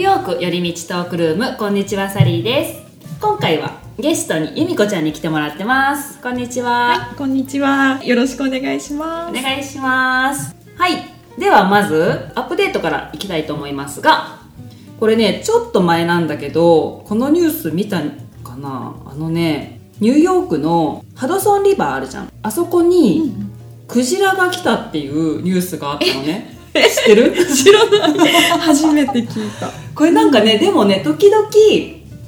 ーヨーク寄り道トークルーム。こんにちはサリーです。今回はゲストに由美子ちゃんに来てもらってます。こんにちは、こんにちは。よろしくお願いします。お願いします。はい。ではまずアップデートからいきたいと思いますがこれねちょっと前なんだけどこのニュース見たかな？あのねニューヨークのハドソンリバーあるじゃん。あそこにクジラが来たっていうニュースがあったのね 知ってる？知らない。初めて聞いた。これなんかね、でもね時々、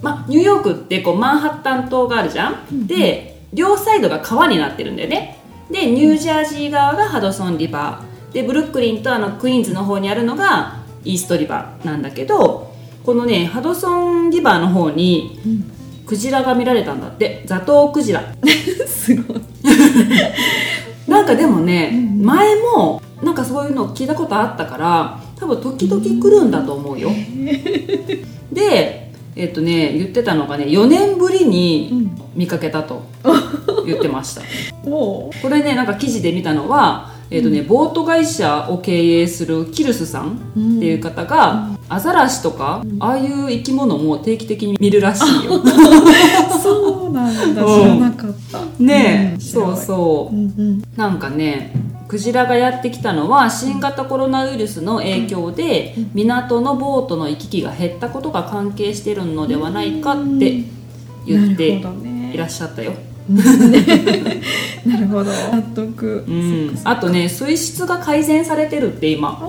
ま、ニューヨークってこうマンハッタン島があるじゃん、で両サイドが川になってるんだよね。でニュージャージー側がハドソンリバー。でブルックリンとあのクイーンズの方にあるのがイーストリバーなんだけどこのねハドソンリバーの方にクジラが見られたんだって。ザトウクジラ。すごい。なんかでもね、前もなんかそういうの聞いたことあったから多分時々来るんだと思うよ。でえっとね言ってたのがね4年ぶりに見かけたと言ってました。おこれねなんか記事で見たのは、えっとねボート会社を経営するキルスさんっていう方が、アザラシとか、ああいう生き物も定期的に見るらしいよ。そうなんだ。うん知らなかった。ねえ、んそうそう。うんうん。なんかねクジラがやってきたのは新型コロナウイルスの影響で港のボートの行き来が減ったことが関係してるのではないかって言っていらっしゃったよ、なるほど。納得。うん、あとね水質が改善されてるって今。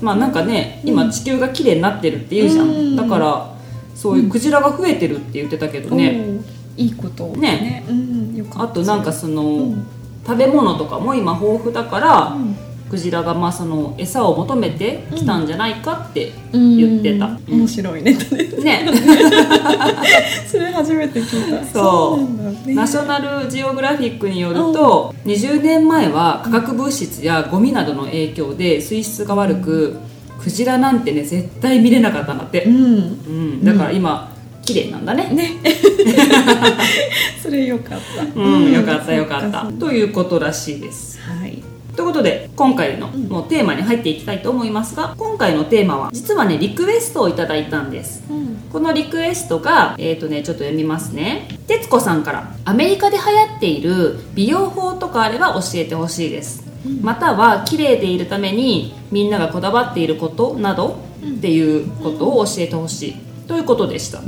まあなんかね今地球が綺麗になってるっていうじゃん、うん。だからそういうクジラが増えてるって言ってたけどね、いいことね。うん。よかった。あとなんかその、うん食べ物とかも今豊富だから、うん。クジラがまあその餌を求めてきたんじゃないかってうん。言ってた。面白いね。ね、それ初めて聞いた。そう。ね。ナショナルジオグラフィックによると20年前は化学物質やゴミなどの影響で水質が悪くクジラなんてね絶対見れなかったんだって。う、ん。うん、だから今綺麗なんだね。ね。それよかった。うん、よかったよかった。ということらしいです。はい。ということで今回のもうテーマに入っていきたいと思いますが今回のテーマは実はねリクエストをいただいたんです。うん。このリクエストが、えーとね、ちょっと読みますね。徹子さんからアメリカで流行っている美容法とかあれば教えてほしいです、または綺麗でいるためにみんながこだわっていることなどっていうことを教えてほしい。ということでした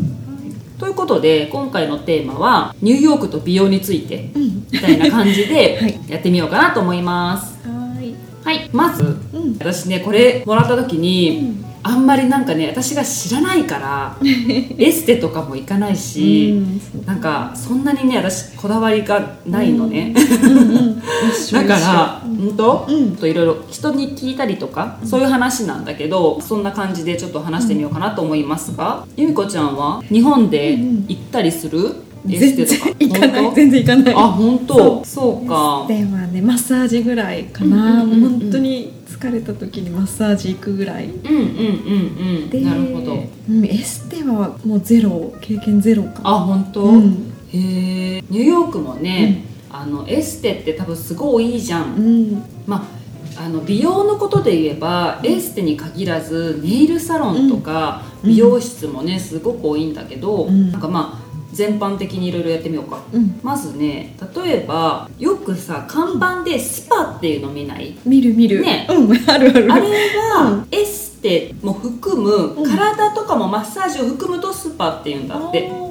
ということで今回のテーマはニューヨークと美容についてうん。みたいな感じで はいやってみようかなと思いますはい。はいまずうん。私ねこれもらった時に、あんまりなんかね私が知らないから エステとかも行かないし、うん。なんかそんなにね私こだわりがないのね、うん。うん。だから本当、うん。といろいろ人に聞いたりとか、そういう話なんだけどそんな感じでちょっと話してみようかなと思いますが、由美子ちゃんは日本で行ったりする、全然行かない。本全然行かない。当あ本当？そう。か。ではねマッサージぐらいかな。うんうんうん。うん本当に疲れた時にマッサージ行くぐらい。うんうんうんうん。なるほど。うん。エステはもうゼロ経験ゼロか。あ本当、うん。へえニューヨークもね、あのエステって多分すごいいいじゃん、うん。まああの美容のことで言えばエステに限らずネイルサロンとかうん。美容室もねすごく多いんだけど、うん。なんかまあ全般的にいろいろやってみようか。うん。まずね例えばよくさ看板でスパっていうの見ない？見る見る。ね。うんあるある。あれはエステも含むうん。体とかもマッサージを含むとスパっていうんだって。あ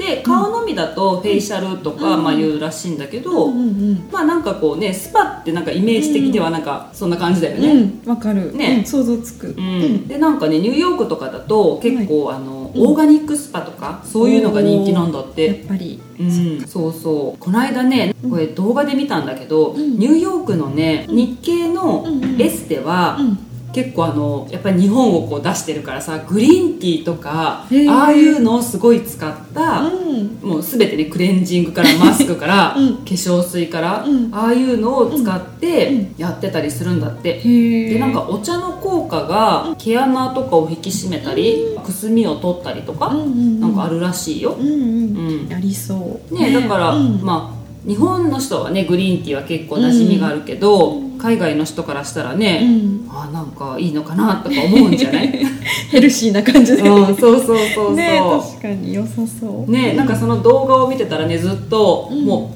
で顔のみだとフェイシャルとか、うん。まあ、言うらしいんだけーど、うんうんまあなんかこうねスパってなんかイメージ的にはなんかそんな感じだようん。ね、うんわかる。ね。うん想像つく。ううん。でなんかねニューヨークとかだと結構、あのオーガニックスパとかそういうのが人気なんだって、やっぱり。うん、そうそう。この間ねこれ動画で見たんだけど、ん。ニューヨークのね日系のうん。エステは、うん。結構あのやっぱり日本をこう出してるからさグリーンティーとかああいうのをすごい使った、うん。もう全てねクレンジングからマスクから、うん。化粧水から、うん。ああいうのを使っうてん。やってたりするんだって。でなんかお茶の効果が毛穴とかを引き締めたり、くすみを取ったりとか、うんうんうん。なんかあるらしいよ、うんうん。うん。ありそう。ねだから、うん。まあ日本の人はねグリーンティーは結構馴染みがあるけど、海外の人からしたらうね、ん。あなんかいいのかなとか思うんじゃない？ヘルシーな感じで、うん、そうそうそうそう。ね確かに良さそう。ねなんかその動画を見てたらねずっと、うん。も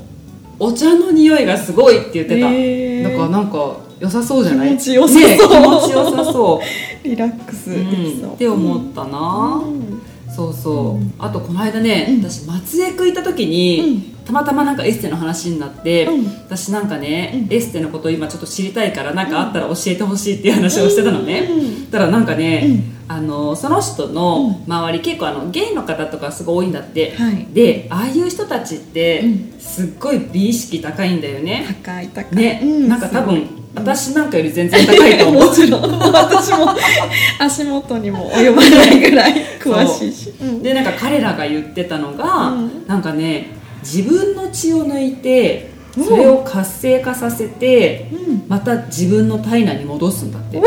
うお茶の匂いがすごいって言ってた、へー。だからなんか良さそうじゃない？気持ちよさそう。ね、気持ちよさそ リラックスう、できそう、うん、って思ったな、うん。そうそう、うん。あとこの間ね、うん。私松江区行った時に、たまたまなんかエステの話になって、うん。私なんかね、うん。エステのこと今ちょっと知りたいからなんかあったら教えてほしいっていう話をしてたのね、うん。たらなんかね、うん。あのその人の周り、結構あのゲイの方とかすごい多いんだって、はい。でああいう人たちって、うん。すっごい美意識高いんだよね。高い高い。ね、うなんか多分、私なんかより全然高いと思う。もちろん。私も 足元にも及ばないぐらい詳しいし。うん。でなんか彼らが言ってたのが、うん。なんかね自分の血を抜いてうん。それを活性化させて、うん。また自分の体内に戻すんだって。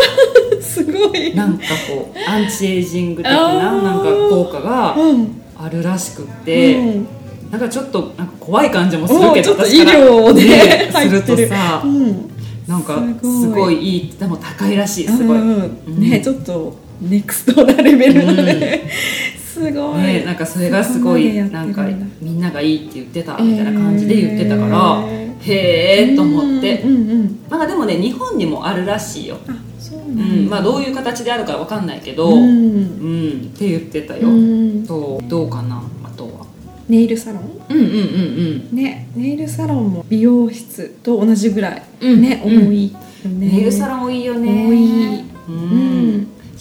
すごい。なんかこうアンチエイジング的ななんか効果がうん。あるらしくって、うん。なんかちょっとなんか怖い感じもするけどおーちょっと医療でねするとさうん。なんかすすごいいいでも高いらしいすごい、うんうんねちょっとネクストなレベルだね、すごい、ね、なんかそれがすごいなんんかだみんながいいって言ってたみたいな感じで言ってたから、えへえと思って。うんうんうんなん。かでもね日本にもあるらしいよ、ううなんん。まあ、どういう形であるかわかんないけど、ううんんって言ってたよ、うん。そうどうかなあとは。ネイルサロン？うんうんうんねネイルサロンも美容室と同じぐらい、うんね多うん。いよね。ネイルサロン多いよね。多い。うん、うん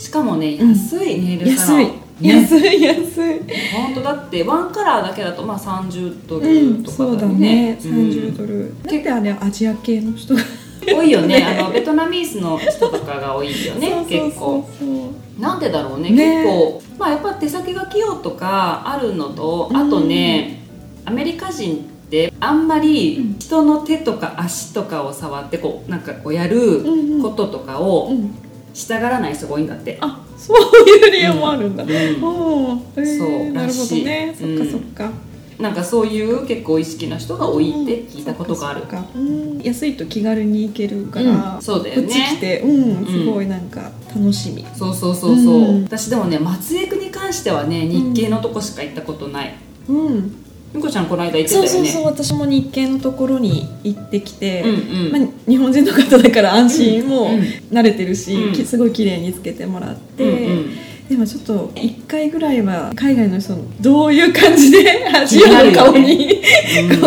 しかもねうん。安いネイルサロン、安い、ね。安い安い。本当だってワンカラーだけだとまあ30ドうルんとかそうだだね。ね、うん。30ドル。だってあれアジア系の人が多いよね。あのベトナミースの人とかが多いよね そうそう結構そう。そうなんでだろうねね。結構。まあやっぱ手先が器用とかあるのとうん。あとね、アメリカ人ってあんまり人の手とか足とかを触ってこうなんかこうやるうんうん。こととかをうんしたがらない人が多いんだって、あそういう理由もあるんだ、うん。おー。へーそうなるほどね。そっかそっか、なんかそういう結構意識な人が多いって聞いたことがある。うん。安いと気軽に行けるから、うん。そうだよね。こっち来てうんすごいなんか楽しみ、そうそうそうそう、うん。私でもね松江区に関してはね日系のとこしか行ったことない。うんみこちゃんこの間行ってたよね。そうそうそう私も日系のところに行ってきて、うんうん。まあ、日本人の方だから安心もうん慣れてるし、うん。きすごい綺麗につけてもらって、うんうん。でもちょっと1回ぐらいは海外の人のどういう感じでアジアの顔に、うん。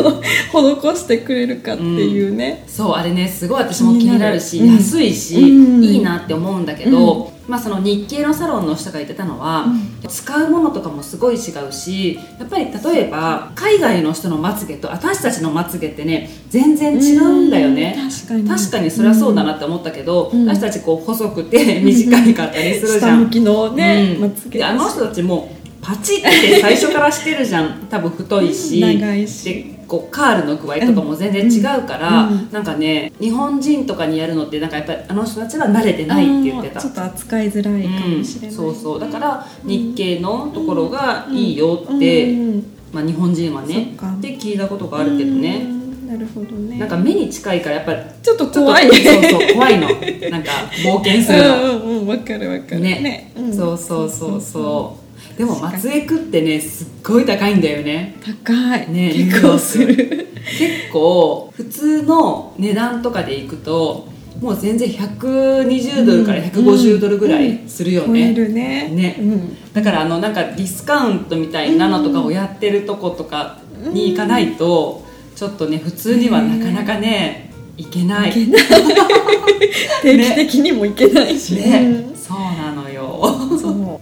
こう施してくれるかっていうね、そうあれねすごい私も気になるし、安いし、うん。いいなって思うんだけど、まあその日系のサロンの人が言ってたのは、使うものとかもすごい違うしやっぱり例えば海外の人のまつげと私たちのまつげってね全然違うんだよね、うん確かに。確かにそれはそうだなって思ったけど、うん。私たちこう細くて 短いかったりするじゃん。のね、うん。まつげ。であの人たちもパチって最初からしてるじゃん。多分太いし。うん。長いし。でこうカールの具合とかも全然違うから、うんうん。なんかね日本人とかにやるのってなんかやっぱりあの人たちは慣れてないって言ってた。ちょっと扱いづらいかもしれない、うん、そうそう。だから日系のところがいいよって、うんまあ、日本人はそねって聞いたことがあるけどね、うんなるほどね。なんか目に近いからやっぱりちょっと怖い。そうそう怖いの。なんか冒険するの。うんうんうんわかるわかる。ね。うん。そう。そうそうそうでも松江区ってねすっごい高いんだよね。高い、ね結構する。結構普通の値段とかでいくともう全然120ドルから150ドルぐらいするよ超えね、るね。ね。うん。だからあのなんかディスカウントみたいなのとかをやってるとことかに行かないとちょっとね普通にはなかなかね行けない。いけない。定期的にもいけないし。ね。そうなのよ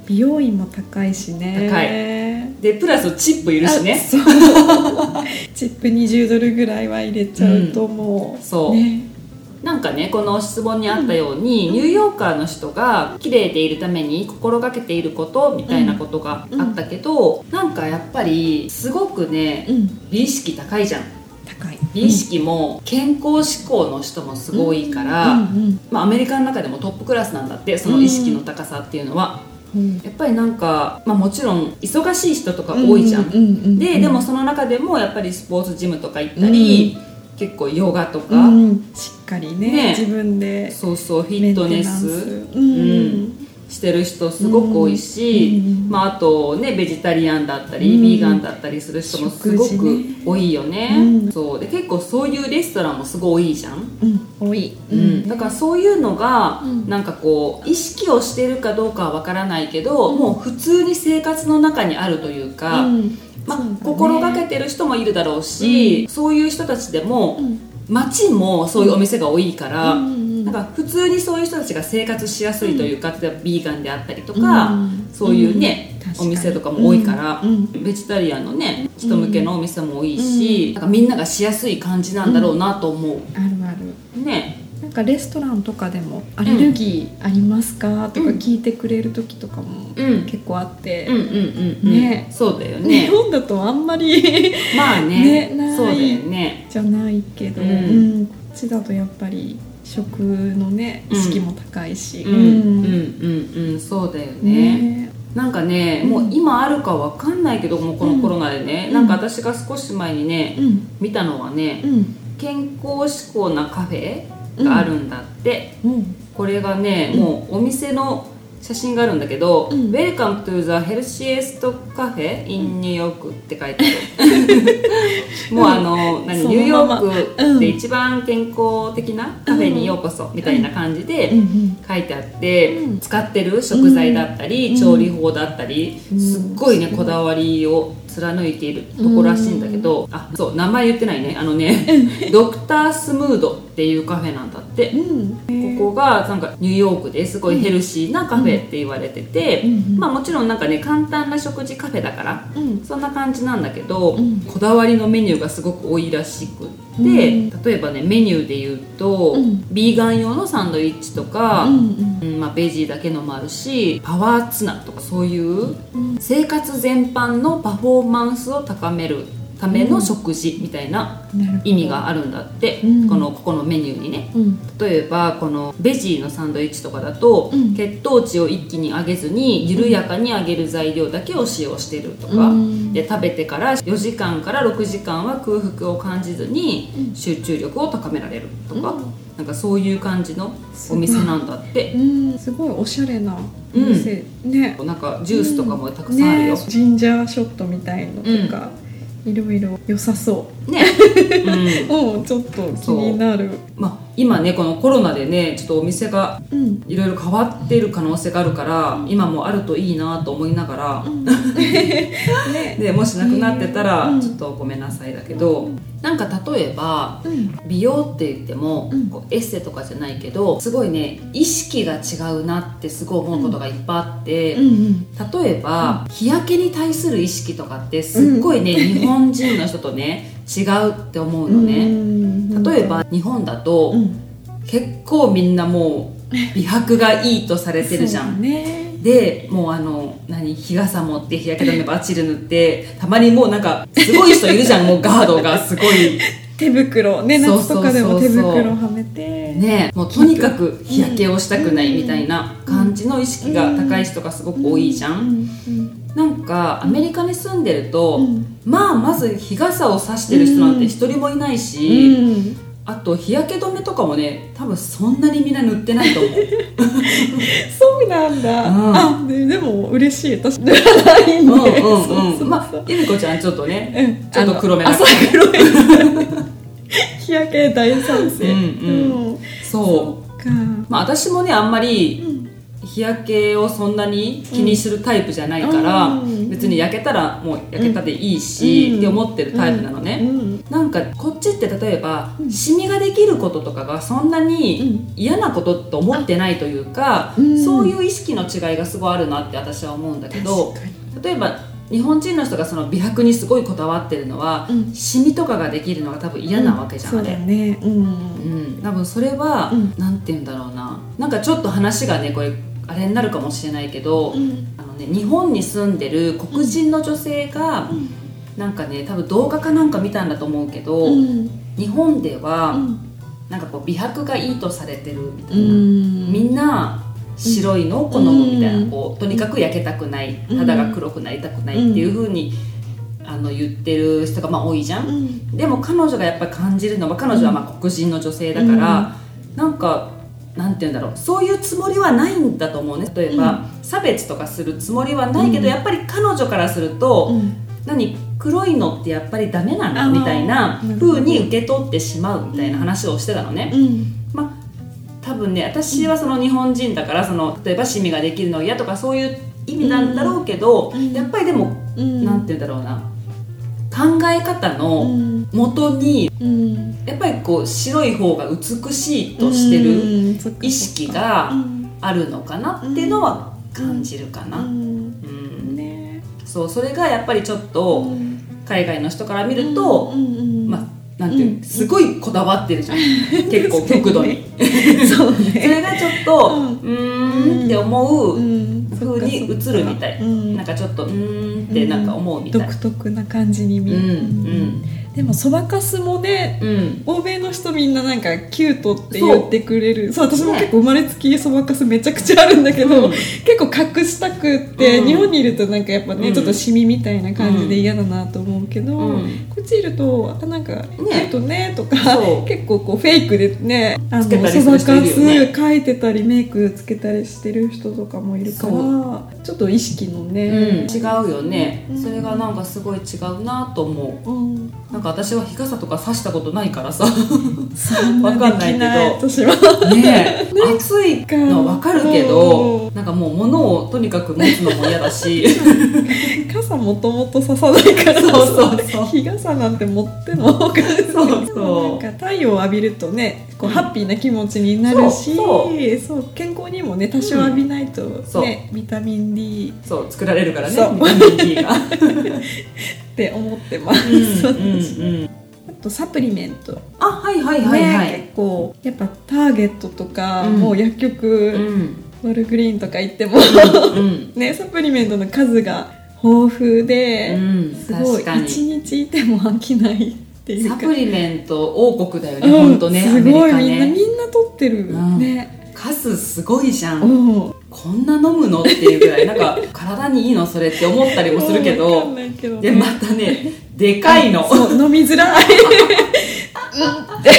美容院も高いしね。高でプラスチップいるしね。あそう。チップ20ドルぐらいは入れちゃうともう、そう。ね。なんかねこの質問にあったように、ニューヨーカーの人が綺麗でいるために心がけていることみたいなことがあったけど、なんかやっぱりすごくねうん。美意識高いじゃん。高い。美意識も健康志向の人もすごいから、うん。うん。まあ、アメリカの中でもトップクラスなんだってその意識の高さっていうのは、うん。やっぱりなんか、まあ、もちろん忙しい人とか多いじゃん、うんうんうんででもその中でもやっぱりスポーツジムとか行ったり、結構ヨガとか、うん。しっかりねね。自分でそうそうフィットネス。ううん。んしてる人すごく多いし、うん。まあ、あとねベジタリアンだったり、うん。ビーガンだったりする人もすごく多いよね、うん。そう。で結構そういうレストランもすごい多いじゃん、うん。多い、うん。だからそういうのが、うん。なんかこう意識をしてるかどうかはわからないけど、もう普通に生活の中にあるというか、うん。ま心がけてる人もいるだろうし、そういう人たちでも、うん。街もそういうお店が多いから、か普通にそういう人たちが生活しやすいというか、例えばビーガンであったりとか、うん。そういうね、お店とかも多いから、うん。ベジタリアンのね人向けのお店も多いし、なんかみんながしやすい感じなんだろうなと思う、あるある。ね。なんかレストランとかでも「アレルギーありますか?」とか聞いてくれる時とかもうん。結構あって、ね。そうだよ日ね本だとあんまりまあね。ねないそうだよね。じゃないけど、うん。うん。こっちだとやっぱり食のねうん。意識も高いし、うん。うん。うんうんそうだよね。ね。なんかね、うん。もう今あるかわかんないけどもうこのコロナでね、うん。なんか私が少し前にね、うん。見たのはね、うん。健康志向なカフェがあるんだって、うん。これがね、うんもうお店の写真があるんだけど「うん。Welcome to the healthiest cafe in New York」って書いてある。もうあの何そのニューヨークで一番健康的なカフェにようこそみたいな感じでうんうん。書いてあって、うん。使ってる食材だったり、うん。調理法だったり、うん。すっごいねこだわりを貫いているところらしいんだけど、あそう名前言ってないね。あのねドクタースムードっていうカフェなんだって。うん。ここがなんかニューヨークですごいヘルシーなカフェって言われてて、うん。まあもちろんなんかね簡単な食事カフェだからうんそんな感じなんだけど、うん。こだわりのメニューがすごく多いらしくって、うん。例えばねメニューで言うと、うん。ビーガン用のサンドイッチとか、うん。うんまあ、ベジーだけのもあるしパワーツナとかそういううん。生活全般のパフォーマンスを高めるための食事みたいな意味があるんだって、うん。このここのメニューにね。うん。例えばこのベジーのサンドイッチとかだと、うん。血糖値を一気に上げずに緩やかに上げる材料だけを使用してるとか、うん。で食べてから4時間から6時間は空腹を感じずにうん。集中力を高められるとか、うん。なんかそういう感じのお店なんだって、うん。すごいおしゃれなお店、ね。なんかジュースとかもたくさんあるよ。ね。ジンジャーショットみたいのとか、いろいろ良さそね、うん。ううんちょっと気になる。まあ、今ねこのコロナでねちょっとお店がうん。いろいろ変わってる可能性があるから今もあるといいなと思いながら、ね。でもしなくなってたらうん。ちょっとごめんなさいだけど、なんか例えばうん。美容って言っても、うん。こうエッセとかじゃないけどすごいね意識が違うなってすごい思うことがいっぱいあって、うん例えば、日焼けに対する意識とかってすっごいね、日本人の人とね違うって思うのね、うん。例えば日本だと、うん。結構みんなもう美白がいいとされてるじゃん。ね。でもうあの何日傘持って日焼け止めバッチリ塗ってたまにもうなんかすごい人いるじゃん。もうガードがすごい手袋。ね夏とかでも手袋はめて。ねもうとにかく日焼けをしたくないみたいな感じの意識が高い人がすごく多いじゃん、うん。なんかアメリカに住んでると、うん。まあまず日傘を差してる人なんて一人もいないし、うんあと日焼け止めとかもね多分そんなにみんな塗ってないと思う。そうなんだ、うん。あででも嬉しい。私塗らないんで。うんうんまあ由美子ちゃんちょっとねうん。ちょっと黒めなあの朝黒い 日焼け大賛成。うんうん。そう。か。まあ私もねあんまりうん日焼けをそんなに気にするタイプじゃないから、うん。別に焼けたらもう焼けたでいいし、うん。って思ってるタイプなのうね、ん。なんかこっちって例えば、うんシミができることとかがそんなに嫌なことと思ってないというか、うん。そういう意識の違いがすごいあるなって私は思うんだけど例えば日本人の人がその美白にすごいこだわってるのは、うん。シミとかができるのが多分嫌なわけじゃん、そうだね。うん。うん、多分それは、うん。なんて言うんだろうな。なんかちょっと話がねこれあれになるかもしれないけど、うん。あのね、日本に住んでる黒人の女性が、なんかね多分動画かなんか見たんだと思うけど、うん。日本では、うん。なんかこう美白がいいとされてるみたういな、ん。みんな白いのを好むみたいな、うん。こうとにかく焼けたくないうん。肌が黒くなりたくないっていう風に、あの言ってる人がまあ多いじゃん、うん。でも彼女がやっぱり感じるのは彼女はまあ黒人の女性だから、なんかなんて言うんだろう。そういうつもりはないんだと思うね。例えば、差別とかするつもりはないけど、うん。やっぱり彼女からすると、うん。何黒いのってやっぱりダメなの？みたいな風に受け取ってしまうみたいな話をしてたのね、うん。まあ多分ね私はその日本人だからその例えばシミができるの嫌とかそういう意味なんだろうけど、うん。やっぱりでも、うん。なんて言うんだろうな考え方うのん元にうん。やっぱりこう白い方が美しいとしてる意識がうん。あるのかなっていうのは感じるかな、ううん。ん。ね。そうそれがやっぱりちょっとうん。海外の人から見ると、うん。うん。まあなんていう、うん。すごいこだわってるじゃん。結構極度に。そう そねれがちょっとううんーんって思ううん風に映るみたい、うんなんかちょっとうーんってなんか思うみたい、独特な感じに見える、うんうんでもそばかすもねうん。欧米の人みんななんかキュートって言ってくれる。そう。私も結構生まれつきそばかすめちゃくちゃあるんだけど、う。ん結構隠したくって、うん。日本にいるとなんかやっぱね、うん。ちょっとシミみたいな感じで嫌だなと思うけど、うん。こっちいるとあなんかキュートねとか、そう。結構こうフェイクでねそばかす描いてたりメイクつけたりしてる人とかもいるからそちょっと意識のうん。ね、違うよね、うん。それがなんかすごい違うなと思う。うん、なんか私は日傘とか差したことないからさ。わかんないけど。私は。ねえ。暑いのはわかるけどなんかもう物をとにかく持つのも嫌だし。傘もともと刺さないから。そうそうそう。日傘なんて持ってもそうそう。なんか太陽を浴びるとねこうハッピーな気持ちになるし、そうそう。健康にもね多少浴びないとそう。ね、ビタミン D そう作られるからねビタミン D が。って思ってます、うんうんうん。あとサプリメント、あはいはいはいはねい、結構やっぱターゲットとか、うん。もう薬う局、ん。ウォルグリーンとか行ってもうん ねサプリメントの数が豊富で、うんすごい一日いても飽きないっていうか。サプリメント王国だよね、うん。本当ねすごい、アメリカね。みんなみんな取ってる、うん。ね。数すごいじゃん、うん。こんな飲むのっていうぐらい。なんか体にいいのそれって思ったりもするけど。ね。でまたねでかいの。飲みづらい。うん。って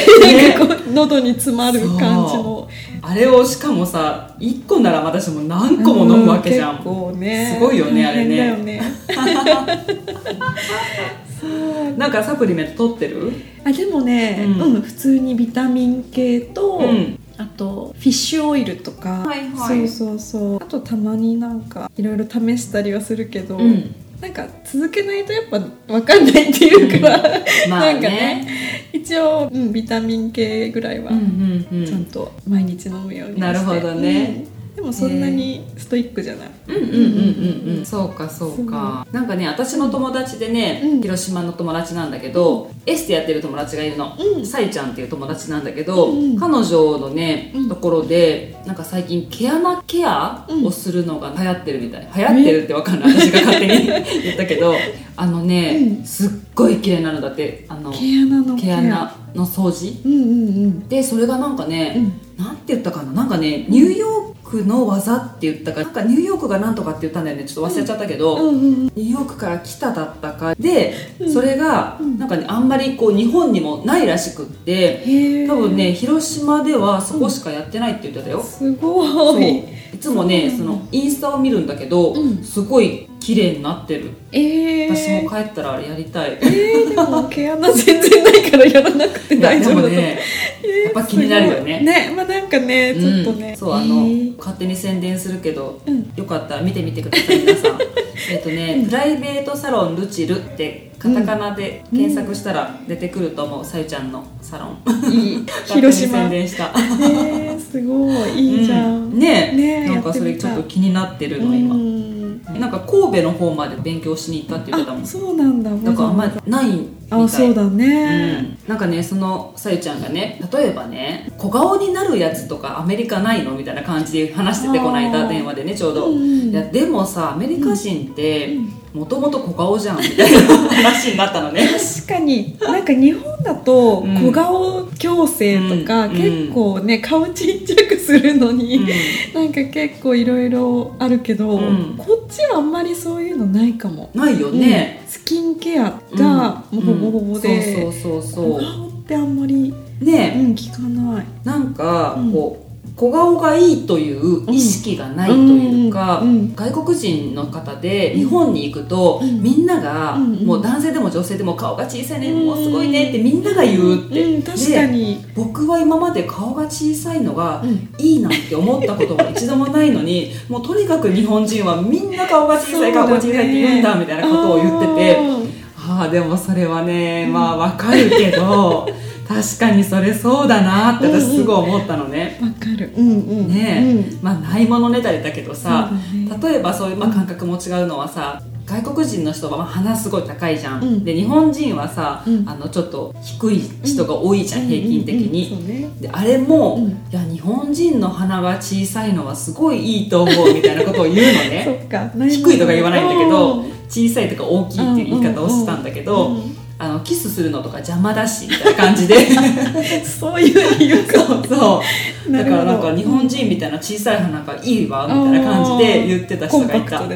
なんかこう喉に詰まる感じの。あれをしかもさ1個なら私も何個も飲むわけじゃん、う結構ね。すごいよねあれね。ね なんかサプリメント取ってる？あでもね、ううんん普通にビタミン系と、うん。あとフィッシュオイルとか、はいはい。そうそうそう。あとたまになんかいろいろ試したりはするけど、うん。なんか続けないとやっぱ分かんないっていうから、まあなんかねね。一応、うん、ビタミン系ぐらいはうんうんうん。ちゃんと毎日飲むようにして。なるほどね、うんでもそんなにストイックじゃない、うんうんうんうんうん。そうかそうか。なんかね私の友達でね、うん。広島の友達なんだけど、エステやってる友達がいるの、うん。さいちゃんっていう友達なんだけど、彼女のね、うん。ところでなんか最近毛穴ケアうん。をするのが流行ってるみたい。流行ってるってわかんない。私が勝手に 言ったけど。あのね、うん。すっごい綺麗になるんだってあの毛穴の毛穴の掃除？うんうんうん。でそれがなんかね、うん。なんて言ったかな？なんかねニューヨークの技って言ったかなんかニューヨークがなんとかって言ったんだよね。ちょっと忘れちゃったけど、うん。うんニューヨークから来ただったかで、うん。それがうん。なんかねあんまりこう日本にもないらしくって多分ね広島ではそこしかやってないって言ってたよ、すごい。いつもねそのインスタを見るんだけど、うん。すごい綺麗になってる。えー、私も帰ったらあれやりたい、えー、でも毛穴全然ないからやらなくて大丈夫。だねえーやっぱ気になるよね。ねまあなんかねちょっとね、うんそうあの、えー。勝手に宣伝するけど、うん。よかったら見てみてください皆さん。えっとね、プライベートサロンルチルってカタカナで検索したら出てくると思うさゆちゃんのサロン。いい。広島。宣伝した。えー、すごい。いいじゃん、うん。ねねなんかそれちょっと気になってるの今、うんなんか神戸の方まで勉強しに行ったって言ってたもそうなんだ。だからあんまりないあそうだうね、ん、なんかねそのさゆちゃんがね例えばね小顔になるやつとかアメリカないのみたいな感じで話しててこの間電話でねちょうど、うんうんいやでもさアメリカ人って、もともと小顔じゃんみたいな話になったのね。確かに。なんか日本だとうん。小顔矯正とか、うん結構ね顔ちっちゃくするのに、なんか結構いろいろあるけど、うん。こっちはあんまりそういうのないかも。ないよね、うんスキンケアがもうほぼほぼで、うん。そうそうそう小顔ってあんまり、そうね、うん、聞かない。なんかうん。こう小顔がいいという意識がないというか、外国人の方で日本に行くと、うん。みんなが、うん。もう男性でも女性でも顔が小さいね、もうすごいねってみんなが言うって、うん、確かに、僕は今まで顔が小さいのがうんいいなって思ったことが一度もないのにもうとにかく日本人はみんな顔が小さい、顔が小さいって言うんだみたいなことを言っててああでもそれはねまあわかるけど確かにそれそうだなって私すごい思ったのね。わかる。うんうん。ねまあないものねだりだけどさ、例えばそういう、まあ、感覚も違うのはさ外国人の人はまあ鼻すごい高いじゃん、うん。で日本人はさ、うん。あのちょっと低い人が多いじゃん、平均的に、うんうんうん。そうね。であれも、うん。いや日本人の鼻が小さいのはすごいいいと思うみたいなことを言うの そね。低いとか言わないんだけどうん小さいとか大きいっていう言い方をしたんだけど、うんうんあのキスするのとか邪魔だしみたいな感じで そういう理由か。そうそうだからなんか日本人みたいな小さい鼻がいいわみたいな感じで言ってた人がいた。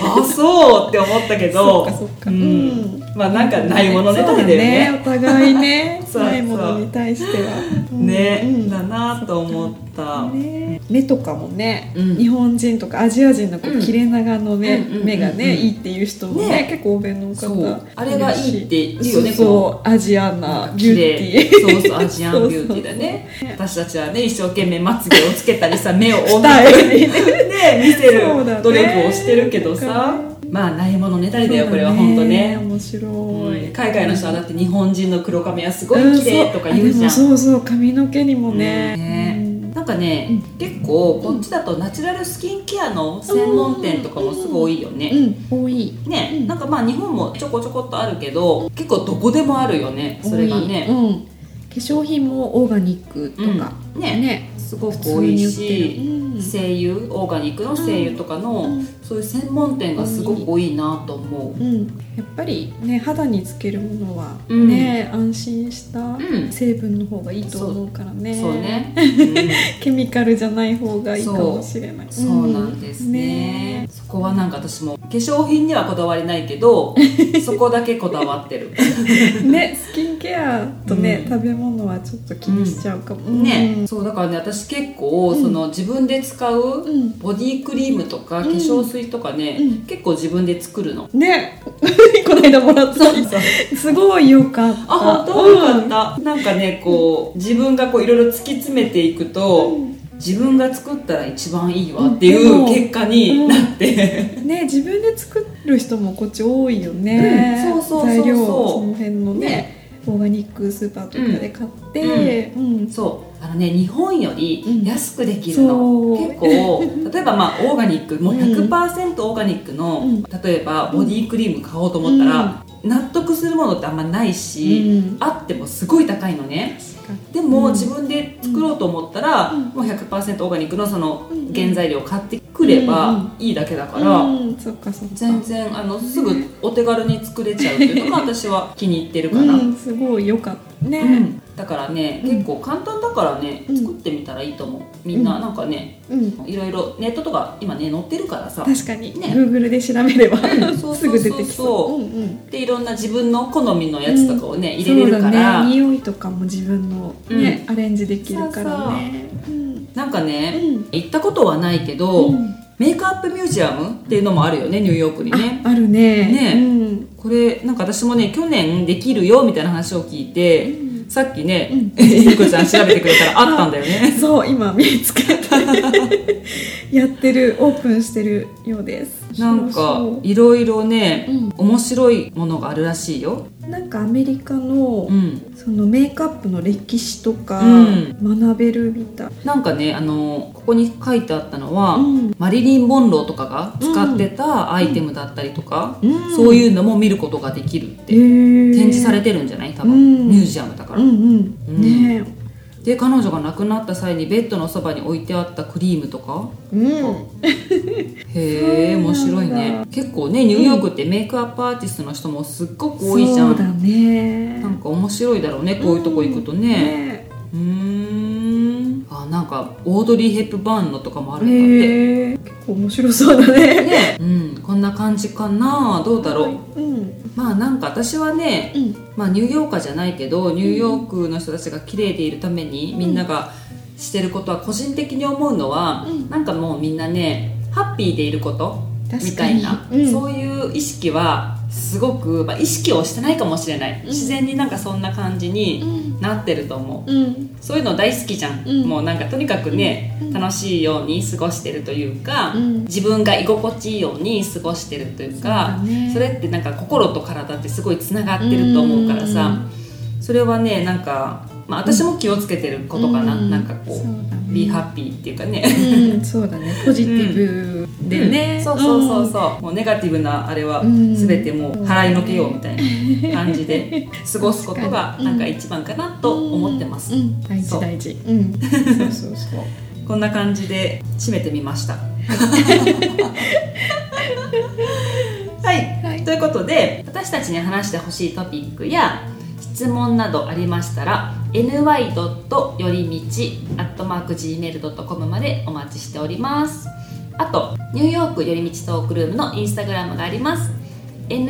あそうって思ったけどそっかそっか。ううんん。まあなんかないものねね。ね。お互いね。そうないものに対しては。うんね、うん。だなと思った、ね。目とかもね、うん。日本人とかアジア人のこううん。切れ長のね、目がね、うんいいっていう人もねね。結構欧米の方あれがいいって言うよねそうこそう。アジアうなビ綺ューテ麗ィー。そうそう アジアンビューティーだね。そうそう私たちはね一生懸命まつげをつけたりさ目を 大二重にきくね見せる努力をしてるけどさ、まあないものねだりだよこれは本当ね。面白い、うん海外の人はだって日本人の黒髪はすごい綺麗とか言うじゃん、うあでもそうそう髪の毛にもね,うんね。うん、なんかね、結構こっちだとナチュラルスキンケアの専門店とかもすごい多いよね、うん多い。ね、うん。なんかまあ日本もちょこちょこっとあるけど結構どこでもあるよねそれがね、化粧品もオーガニックとか、うんね。ね。すごく多いし精油オーガニックの精油とかの、うん。そういう専門店がすごく多いなと思う、うん、やっぱりね肌につけるものはうん。ね、安心したん。成分の方がいいと思うからね、そうね、うん。ケミカルじゃない方がいいかもしれない。そうなんですね,、ね。そこはなんか私も化粧品にはこだわりないけど そこだけこだわってる。ねスキンケアとね、うん。食べ物はちょっと気にしちゃうかも、ね、そうだからね私結構、うん。その自分で使ううん。ボディクリームとか化粧水とかね、うん。結構自分で作るの。ね。この間もらった。すごいよかった。あ本当？よかった、なんかねこう自分がこういろいろ突き詰めていくと、うん。自分が作ったら一番いいわっていうん。う結果になって、ね自分で作る人もこっち多いよね、うん。そうそうそうそう。材料その辺のねね。オーガニックスーパーとかで買って、うん。そうあのね日本よりうん安くできるの、そう。結構例えばまあオーガニックもう100%オーガニックの、うん。例えばボディクリーム買おうと思ったら、納得するものってあんまないし、うん。あってもすごい高いのね。でも、うん。自分で作ろうと思ったら、うん。もう100%オーガニックのそのうん原材料を買ってくればいいだけだから、全然あのすぐお手軽に作れちゃうっていうのが私は気に入ってるから、うん、すごいよかった。ね、うんだからね、うん。結構簡単だからねうん。作ってみたらいいと思う。みんななんかねうん。いろいろネットとか今ね載ってるからさ。確かに、ね。Google で調べればすぐ出てきそう、でいろんな自分の好みのやつとかをね、入れれるから、だね。匂いとかも自分のね、アレンジできるからね。うん。なんかね、うん。行ったことはないけど、うん。メイクアップミュージアムっていうのもあるよねニューヨークにね。ああるね。ね。うん。これなんか私もね去年できるよみたいな話を聞いて、さっきね、うん。ゆうこちゃん調べてくれたらあったんだよね。そう今見つけた。やってるオープンしてるようです。なんかいろいろね、うん。面白いものがあるらしいよ。なんかアメリカの、うんそのメイクアップの歴史とかうん。学べるみたい、なんかねあのここに書いてあったのは、うん。マリリン・モンローとかが使ってたアイテムだったりとか、うん。そういうのも見ることができるって、展示されてるんじゃない？多分、うん。ミュージアムだから、うんうん、うん。ねでで彼女が亡くなった際にベッドのそばに置いてあったクリームとか？うん。へえ面白いね。だ結構ねニューヨークってメイクアップアーティストの人もすっごく多いじゃん。そうだね。なんか面白いだろうねこういうとこ行くとね。ねうーんあなんかオードリー・ヘップバーンのとかもあるんだって。結構面白そうだね。ね。うん。こんな感じかな。どうだろう。うん。まあなんか私はねうん。まあニューヨーカーじゃないけどニューヨークの人たちが綺麗でいるためにみんながしてることは個人的に思うのは、うん。なんかもうみんなねハッピーでいることみたいな、うん。そういう意識はすごく、まあ、意識をしてないかもしれない、ん。自然になんかそんな感じになってると思う、うん。そういうの大好きじゃん、うん。もうなんかとにかくね、うん。楽しいように過ごしてるというか、うん。自分が居心地いいように過ごしてるというかね。それってなんか心と体ってすごいつながってると思うからさ、それはねなんか、まあ、私も気をつけてることかな、うん。なんかこうそうだね。be happy っていうかね、うん。そうだね。ポジティブでね、うんそうそうそう。そう、もうネガティブなあれはうん。全てもう払いのけようみたいな感じで 過ごすことがなんか一番かなと思ってます、うん。うん。大事大事。うん。そうそうそう。こんな感じで締めてみました。はい、はい。ということで私たちに話してほしいトピックや質問などありましたら ny. よりみち .gmail.com までお待ちしておりますあとニューヨークよりみちトークルームのインスタグラムがあります。ny.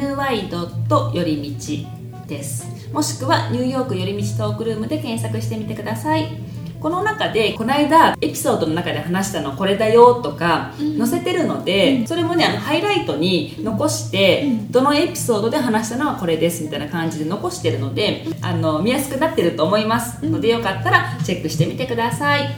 よりみちです。もしくはニューヨークよりみちトークルームで検索してみてください。この中でこの間エピソードの中で話したのこれだよとかうん。載せてるので、それもねあのハイライトに残して、うん。どのエピソードで話したのはこれですみたいな感じで残してるのであの見やすくなってると思います。のでよかったらチェックしてみてください、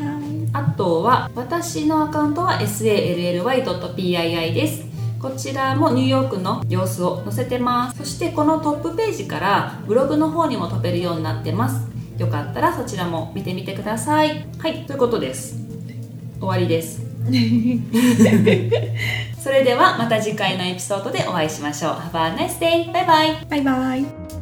あとは私のアカウントは sally.pii です。こちらもニューヨークの様子を載せてます。そしてこのトップページからブログの方にも飛べるようになってます。よかったらそちらも見てみてください。はいということです。終わりです。それではまた次回のエピソードでお会いしましょう。Have a nice day! バイバイ。バイバイ